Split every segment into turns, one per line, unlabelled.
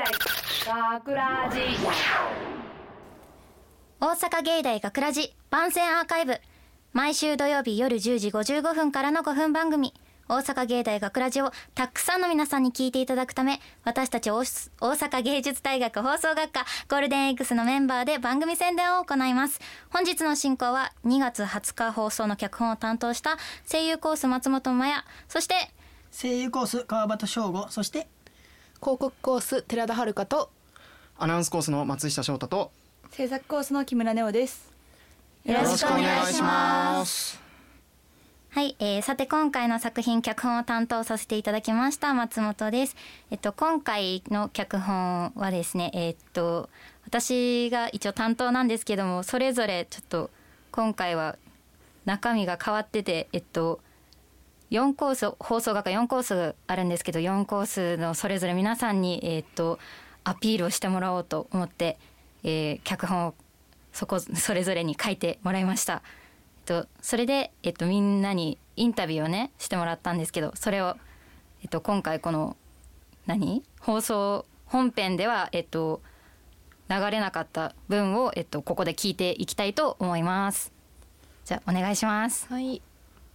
大学ラジ。
大阪芸大学ラジ番宣アーカイブ。毎週土曜日夜10時55分からの5分番組。大阪芸大学ラジをたくさんの皆さんに聞いていただくため私たち大大阪芸術大学放送学科ゴールデン X のメンバーで番組宣伝を行います。本日の進行は2月20日放送の脚本を担当した声優コース松本麻也そして
声優コース川端翔吾そして
広告コース寺田遥と
アナウンスコースの松下翔太と
制作コースの木村ネオです
よろしくお願いします
す。
はい、えー、さて今回の作品脚本を担当させていただきました松本です。えっと今回の脚本はですね、えっと私が一応担当なんですけども、それぞれちょっと今回は中身が変わってて、えっと4コース放送学科4コースあるんですけど、4コースのそれぞれ皆さんにえっとアピールをしてもらおうと思って、えー、脚本をそこそれぞれに書いてもらいました。えっと、それで、えっと、みんなにインタビューをねしてもらったんですけどそれを、えっと、今回この何？放送本編では、えっと、流れなかった分を、えっと、ここで聞いていきたいと思います。じゃあお願いします。
はい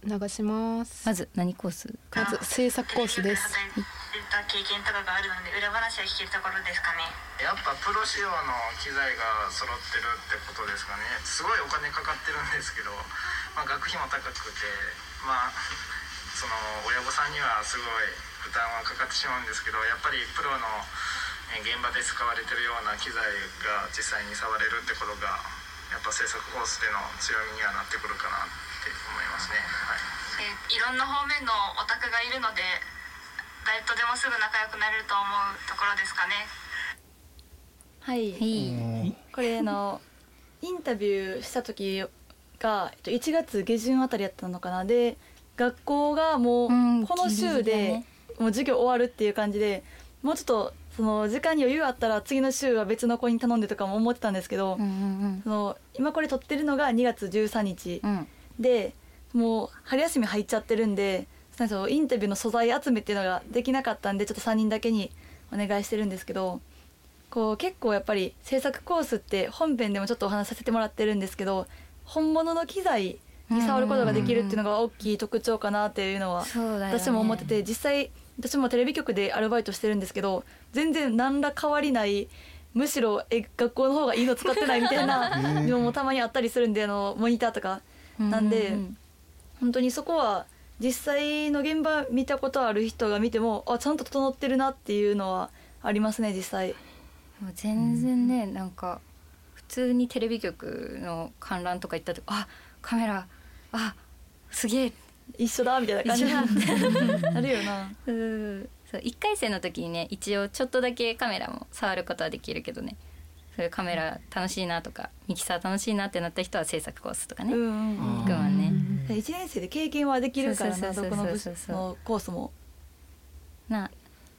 流します。
まず何コース
まず制作コースです。
経験とかがあるので裏話は聞けるところですかね
やっぱプロ仕様の機材が揃ってるってことですかね。すごいお金かかってるんですけど、まあ、学費も高くてまあその親御さんにはすごい負担はかかってしまうんですけどやっぱりプロのえ現場で使われてるような機材が実際に触れるってことがやっぱ制作コースでの強みにはなってくるかなって思いますね。はい。
えいろんな方面のオタクがいるので誰とでもすぐ仲良くなれると思うところですかね。
はい、
はい。
これあのインタビューした時がえっと1月下旬あたりやったのかな。で学校がもう
うん
この週で
ね。
もう授業終わるっていう感じでもうちょっとその時間に余裕あったら次の週は別の子に頼んでとかも思ってたんですけど、
うんうん
その今これ撮ってるのが2月13日。
うんうん
でもう春休み入っちゃってるんでそのインタビューの素材集めっていうのができなかったんでちょっと3人だけにお願いしてるんですけどこう結構やっぱり制作コースって本編でもちょっとお話しさせてもらってるんですけど本物の機材に触ることができるっていうのが大きい特徴かなっていうのは私も思ってて実際私もテレビ局でアルバイトしてるんですけど全然何ら変わりないむしろえ学校の方がいいの使ってないみたいなのもたまにあったりするんであのモニターとかなんで、
うんうんうん。
本当にそこは実際の現場見たことある人が見てもあちゃんと整ってるなっていうのはありますね実際。
もう全然ね、なんか普通にテレビ局の観覧とか行った時あカメラあすげえ。
一緒だみたいな感じ。
一緒だ。
あるよな。
うん。そう1回生の時にね一応ちょっとだけカメラも触ることはできるけどねそういうカメラ楽しいなとかミキサー楽しいなってなった人は制作コースとかね、行くもんね。
1年生で経験はできるから
そ
このコースも。
な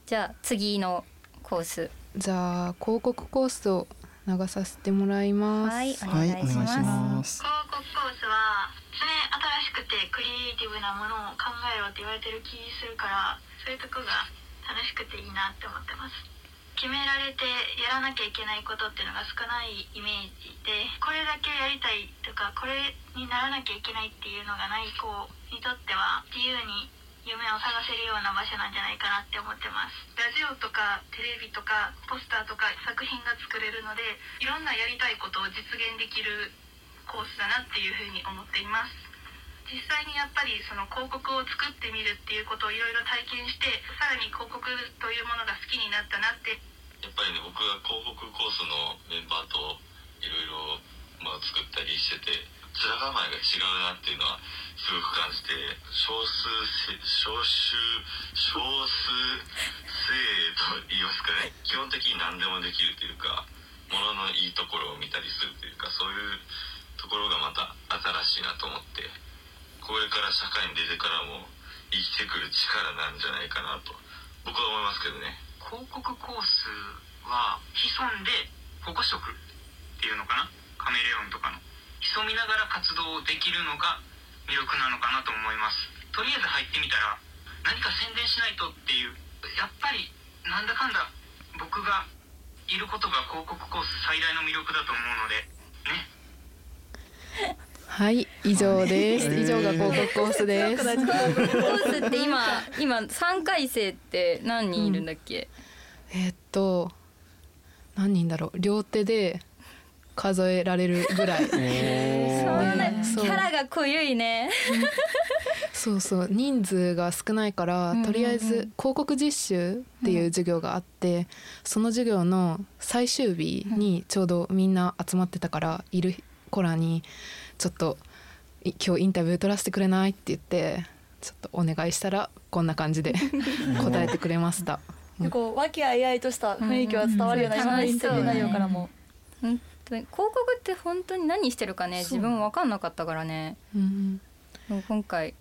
じゃあ次のコース。
じゃあ広告コースを流させてもらいます。
はいお
はい、
願いします,、
お願いします。
広告コースは常に新しくてクリエイティブなものを考えろって言われてる気するからそういうとこが楽しくていいなって思ってます決められてやらなきゃいけないことっていうのが少ないイメージでこれだけやりたいとかこれにならなきゃいけないっていうのがない子にとっては自由に夢を探せるような場所なんじゃないかなって思ってます。ラジオとかテレビとかポスターとか作品が作れるのでいろんなやりたいことを実現できるコースだなっていうふうに思っています。実際にやっぱりその広告を作ってみるっていうことをいろいろ体験してさらに広告というものが好きになったなって
やっぱりね僕が広告コースのメンバーといろいろまあ作ったりしてて面構えが違うなっていうのはすごく感じて少数せ少数少数性と言いますかね。基本的に何でもできるというかもののいいところを見たりするというかそういうところがまた新しいなと思ってこれから社会に出てからも生きてくる力なんじゃないかなと僕は思いますけどね
広告コースは潜んで保護色っていうのかな？カメレオンとかの。潜みながら活動できるのが魅力なのかなと思います。とりあえず入ってみたら何か宣伝しないとっていう。やっぱりなんだかんだ僕が
いることが広告コース最大の魅力だと思うので
はい以上です。以上が広告コースです。
コースって今 今3回生って何人いるんだっけ、
えーっと何人だろう？両手で数えられるぐらい。
そうね。
そう。
キャラが濃ゆいね。
そうそう。人数が少ないから、
うんうんうん。
とりあえず広告実習っていう授業があって、その授業の最終日にちょうどみんな集まってたからいる子らにちょっとい今日インタビュー取らせてくれない？って言ってちょっとお願いしたらこんな感じで 答えてくれました。
結構和気あいあいとした雰囲気は伝わるような
うん。
今のインタビュー内容からも。
本当に広告って本当に何してるかね自分分かんなかったからね。
うん
今回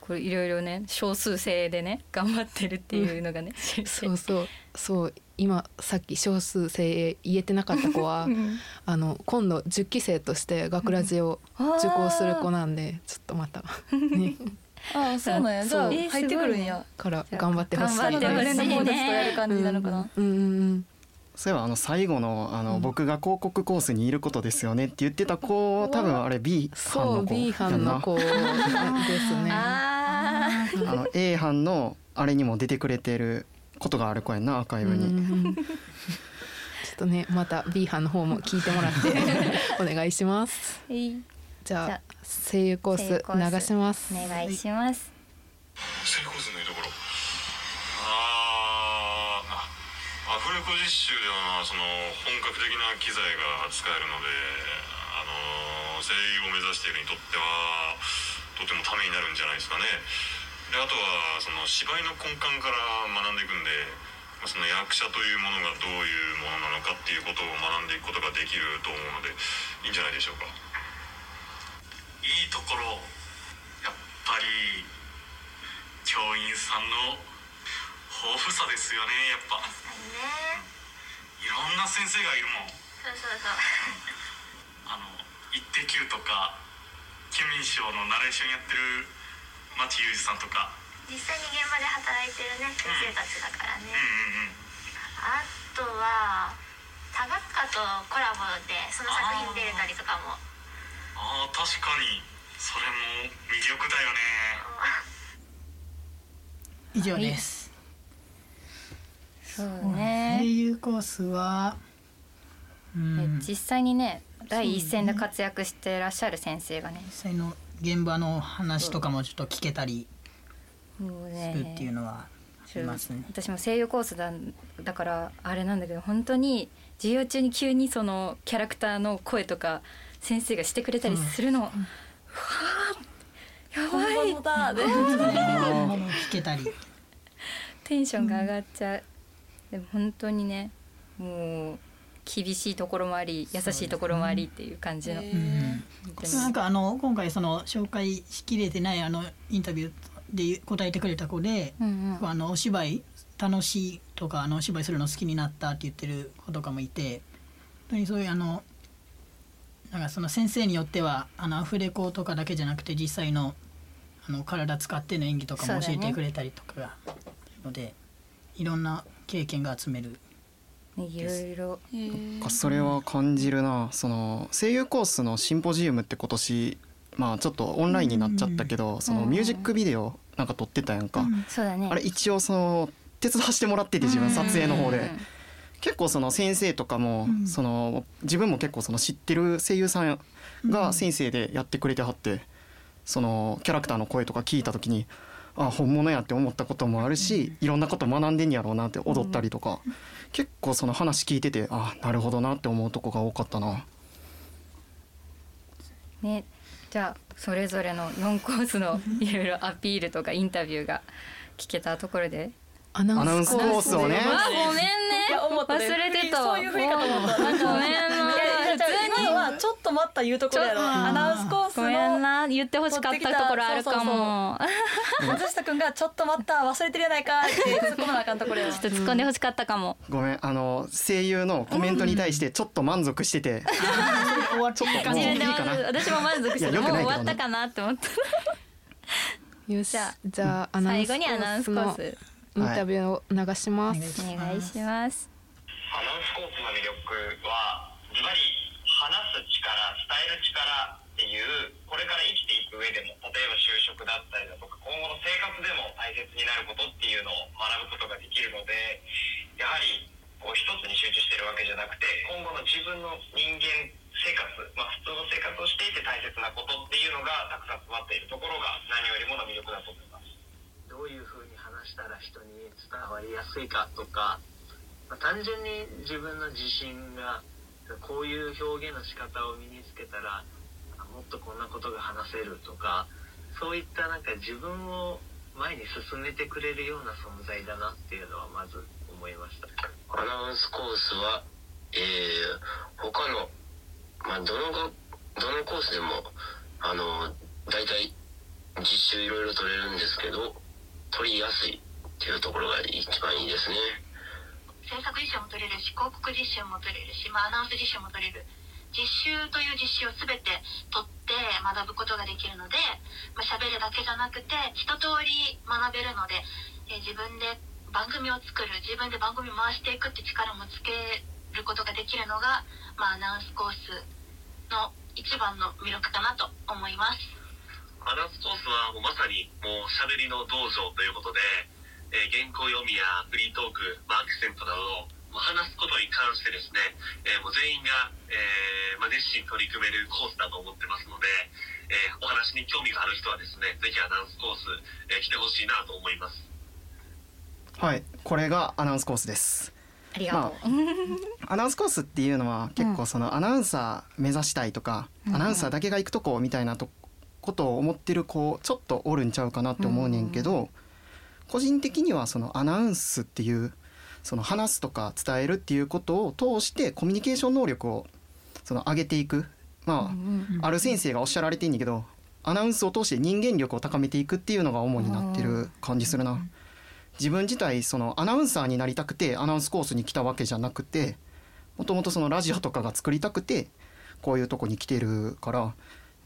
これいろいろね少数制でね頑張ってるっていうのがね、知れて
そうそう。そう今さっき少数生言えてなかった子は
うん。
あの今度10期生として学ラジを受講する子なんでちょっとまた。ね。
ああそうなんや。じゃあ入ってくるんや。
から頑張ってほしい。
頑張ってほしい
ブレンドコーデスとやる感じなのかな。
うんうんうん。
そういえばあの最後のあの、
うん。
僕が広告コースにいることですよねって言ってた子多分あれ B 班
そう
の子。
B
や
班
んな
の子ですね。
あ
の A 班のあれにも出てくれてることがある子やんなアーカイブに、
ちょっとねまた B 班の方も聞いてもらって お願いします。
はい。
じゃあ声優コー
声優コース
ス流します。
お願いします。
成功数のいいところあーアフレコ実習ではその本格的な機材が使えるのであの声優を目指しているにとってはとてもためになるんじゃないですかね。であとはその芝居の根幹から学んでいくんその役者というものがどういうものなのかっていうことを学んでいくことができると思うのでいいんじゃないでしょうか。いいところ。やっぱり教員さんの豊富さですよねやっぱ。
ね。
いろんな先生がいるもん。
そうそうそう。
あの「イッテ Q!」とか「ケミン賞」のナレーションやってる町裕二さんとか
実際に現場で働いてるね先生たちだからね、
うんうんうん。
あとは多学科とコラボでその作品出れたりとかも。
ああ確かに。それも魅力だよね。
以上です、
そう
声
ね、
優コースはうん。
実際にね第一線で活躍してらっしゃる先生がね。
実際の現場の話とかもちょっと聞けたり。
もう
するっていう
ね
のはありますね。
私も声優コースだだからあれなんだけど本当に授業中に急にそのキャラクターの声とか先生がしてくれたりするの、うわーやば
本
い
物だ。で。
ものを聞けたり。
テンションが上がっちゃう、でも本当にねもう厳しいところもあり優しいところもありっていう感じの、
へ
うん。
本当に。
なんかあの今回その紹介しきれてないあのインタビューで答えてくれた子で、
うんうん。
あのお芝居楽しいとかあのお芝居するの好きになったって言ってる子とかもいて本当にそういうあのなんかその先生によってはあのアフレコとかだけじゃなくて実際のあの体使っての演技とかも教えてくれたりとかがあるので、いろんな経験が集める。
ねいろいろ。
それは感じるな。その声優コースのシンポジウムって今年まあちょっとオンラインになっちゃったけど、そのミュージックビデオなんか撮ってたやんか、
そうだね。
あれ一応その手伝わしてもらってて自分撮影の方で、
うん
結構その先生とかも、
うん。
その自分も結構その知ってる声優さんが先生でやってくれてはって、そのキャラクターの声とか聞いた時にあ本物やって思ったこともあるし、いろんなこと学んでんやろうなって踊ったりとか、結構その話聞いててあなるほどなって思うとこが多かったな。
ねじゃあそれぞれの4コースのいろいろアピールとかインタビューが聞けたところで。
アナ
ウンスコースをね。
あごめんね。忘れてた
そういうふうかと思った。
ごめんな
普通今のはちょっと待った言うところやろ。アナウンスコース
ごめん
の
な言ってほしかったところあるかも。
松下 くんがちょっと待った忘れてるやないかって突っ込まなあかんところや。わ
ちょっと突っ込んでほしかったかも、
ごめんあの声優のコメントに対してちょっと満足してて、
終わっちゃった
もういいかな。
私も満足してもう終わったかなって思った。
よし
じゃあ
じゃあアナウン
最後
スコ
にアナウンスコー
ースインタビューを流します、
お願いします。
アナウンスコースの魅力はズバリ話す力伝える力っていうこれから生きていく上でも例えば就職だったりだとか今後の生活でも大切になることっていうのを学ぶことができるのでやはりこう一つに集中してるわけじゃなくて今後の自分の人間生活、まあ、普通の生活をしていて大切なことっていうのがたくさん詰まっているところが何よりもの魅力だと思います。
どういうふうに話したら人に伝わりやすいかとか、まあ、単純に自分の自信がこういう表現の仕方を身につけたらもっとこんなことが話せるとかそういったなんか自分を前に進めてくれるような存在だなっていうのはまず思いました。
アナウンスコースは、えー、他の、まあ、どのがどのコースでもあの大体実習いろいろ取れるんですけど取りやすいっていうところが一番いいですね。
制作実習も取れるし広告実習も取れるし、まあ、アナウンス実習も取れる実習という実習を全て取って学ぶことができるので、まあ、喋るだけじゃなくて一通り学べるので、えー自分で番組を作る自分で番組回していくって力もつけることができるのが、まあ、アナウンスコースの一番の魅力かなと思います。
アナウンスコースはもうまさにもう喋りの道場ということで、えー原稿読みやフリートーク、まあ、アクセントなどもう話すことに関してですね、えーもう全員が、えーまあ、熱心に取り組めるコースだと思ってますので、えーお話に興味がある人はですねぜひアナウンスコース、えー来てほしいなと思います。
はいこれがアナウンスコースです。
ありがとう、
アナウンスコースっていうのは結構そのアナウンサー目指したいとか、
うん
アナウンサーだけが行くとこみたいなとことを思ってる子ちょっとおるんちゃうかなって思うねんけど、個人的にはそのアナウンスっていうその話すとか伝えるっていうことを通してコミュニケーション能力をその上げていく。まあ、ある先生がおっしゃられてんだけどアナウンスを通して人間力を高めていくっていうのが主になってる感じするな。自分自体そのアナウンサーになりたくてアナウンスコースに来たわけじゃなくてもともとそのラジオとかが作りたくてこういうとこに来てるから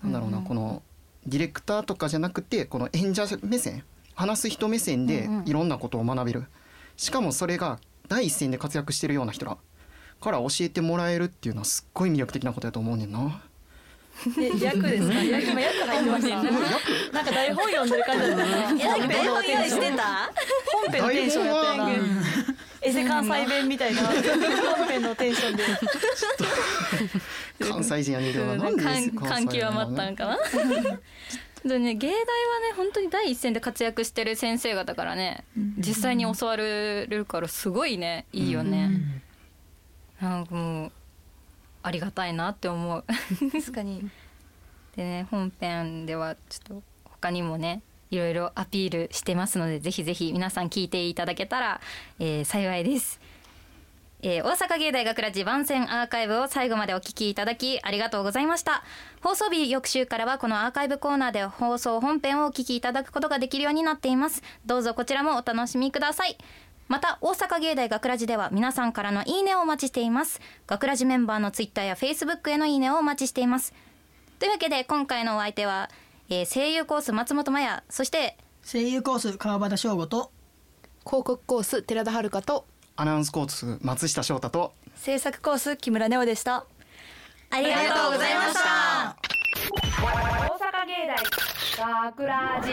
なんだろうな、このディレクターとかじゃなくてこの演者目線話す人目線でいろんなことを学べる、しかもそれが第一線で活躍してるような人らから教えてもらえるっていうのはすっごい魅力的なことだと思うねんな。
え役ですか？役今役入ってましたなんか台本読んでる感じだったね
台本用意してた？
本編のテンションやったエセ関西弁みたいな。本編のテンションで。
関西人やねんけどな。なんで
感
関
感極
西人なの
まったんかなでね芸大はね本当に第一線で活躍してる先生方からね実際に教われるからすごいねいいよね、なんかもうありがたいなって思う。
確かに。
でね本編ではちょっと他にもねいろいろアピールしてますのでぜひぜひ皆さん聞いていただけたら、えー幸いです、えー大阪芸大学ラジ番宣アーカイブを最後までお聞きいただきありがとうございました。放送日翌週からはこのアーカイブコーナーで放送本編をお聞きいただくことができるようになっています。どうぞこちらもお楽しみください。また大阪芸大学ラジでは皆さんからのいいねをお待ちしています。学ラジメンバーのツイッターやフェイスブックへのいいねをお待ちしています。というわけで今回のお相手は、えー声優コース松本麻也。そして
声優コース川端翔吾と
広告コース寺田遥と
アナウンスコース松下翔太と。
制作コース木村ネオでした。
ありがとうございました。
大阪芸大学ラジ